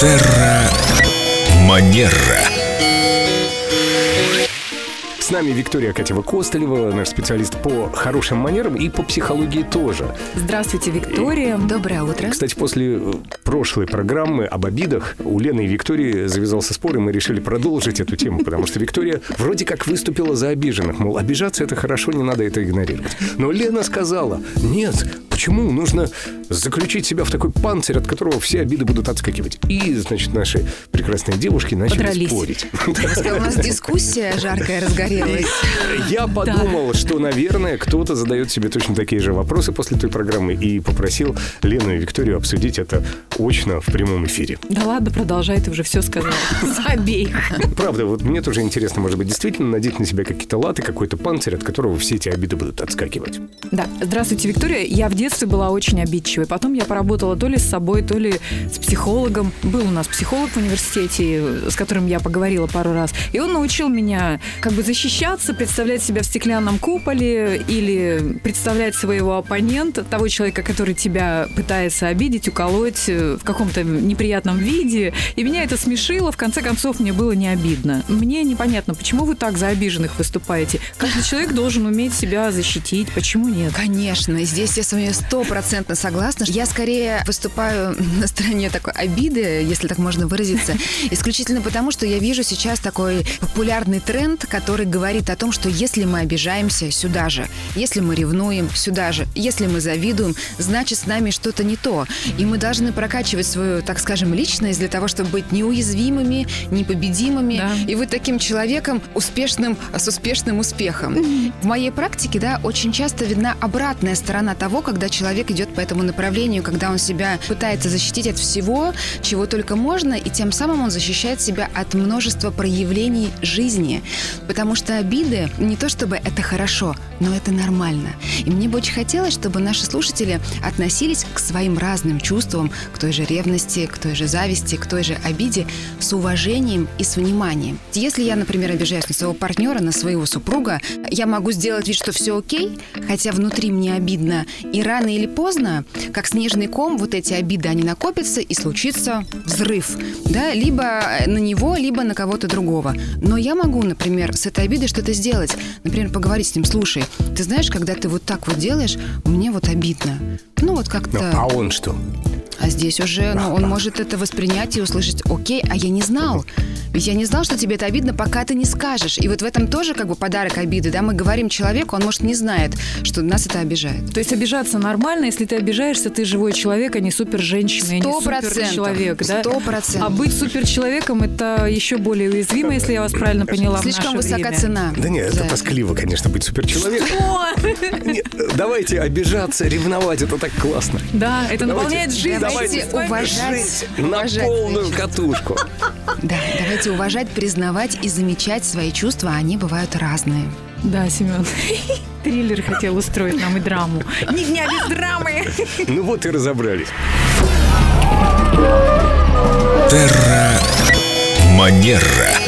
Терра Манера. С нами Виктория Катева-Костылева, наш специалист по хорошим манерам и по психологии тоже. Здравствуйте, Виктория. Доброе утро. Кстати, после э, прошлой программы об обидах у Лены и Виктории завязался спор, и мы решили продолжить эту тему, потому что Виктория вроде как выступила за обиженных, мол, обижаться это хорошо, не надо это игнорировать. Но Лена сказала, нет, почему нужно заключить себя в такой панцирь, от которого все обиды будут отскакивать. И, значит, наши прекрасные девушки начали Подрались. спорить. У нас дискуссия жаркая разгорелась. Я подумал, что, наверное, кто-то задает себе точно такие же вопросы после той программы и попросил Лену и Викторию обсудить это очно в прямом эфире. Да ладно, продолжай, ты уже все сказал. За обеих. Правда, вот мне тоже интересно, может быть, действительно надеть на себя какие-то латы, какой-то панцирь, от которого все эти обиды будут отскакивать. Да, здравствуйте, Виктория. Я в детстве была очень обидчивой. Потом я поработала то ли с собой, то ли с психологом. Был у нас психолог в университете, с которым я поговорила пару раз. И он научил меня как бы защищаться, представлять себя в стеклянном куполе или представлять своего оппонента, того человека, который тебя пытается обидеть, уколоть э, в каком-то неприятном виде. И меня это смешило. В конце концов, мне было не обидно. Мне непонятно, почему вы так за обиженных выступаете. Каждый человек должен уметь себя защитить. Почему нет? Конечно, здесь я с вами стопроцентно согласна. Я скорее выступаю на стороне такой обиды, если так можно выразиться, исключительно потому, что я вижу сейчас такой популярный тренд, который говорит о том, что если мы обижаемся, сюда же. Если мы ревнуем, сюда же. Если мы завидуем, значит с нами что-то не то. И мы должны прокачивать свою, так скажем, личность для того, чтобы быть неуязвимыми, непобедимыми. Да. И быть таким человеком успешным, с успешным успехом. В моей практике, да, очень часто видна обратная сторона того, когда человек идет по этому направлению, когда он себя пытается защитить от всего, чего только можно, и тем самым он защищает себя от множества проявлений жизни. Потому что обиды не то чтобы это хорошо, но это нормально. И мне бы очень хотелось, чтобы наши слушатели относились к своим разным чувствам, к той же ревности, к той же зависти, к той же обиде с уважением и с вниманием. Если я, например, обижаюсь на своего партнера, на своего супруга, я могу сделать вид, что все окей, хотя внутри мне обидно. И рано или поздно, как снежный ком, вот эти обиды, они накопятся и случится взрыв. Да? Либо на него, либо на кого-то другого. Но я могу, например, с этой обидой что-то сделать. Например, поговорить с ним, слушай, ты знаешь, когда ты вот так вот делаешь, мне вот обидно. Ну вот Ну, как-то... а он что? А здесь уже ну, он может это воспринять и услышать, окей, а я не знал. Ведь я не знал, что тебе это обидно, пока ты не скажешь. И вот в этом тоже как бы подарок обиды, да? Мы говорим человеку, он, может, не знает, что нас это обижает. То есть обижаться нормально, если ты обижаешься, ты живой человек, а не супер женщина, не Сто супер человек, да? Сто процентов. А быть супер человеком это еще более уязвимо, если я вас правильно поняла. Слишком высока время. цена. Да нет, это тоскливо, конечно, быть суперчеловеком. Не, Давайте обижаться, ревновать, это так классно. Да, это Давайте- наполняет жизнь. Давайте уважать. На полную катушку. Да, давайте уважать, признавать и замечать свои чувства, они бывают разные. Да, Семен. Триллер хотел устроить нам и драму. Ни дня без драмы. Ну вот и разобрались. Терра Манера.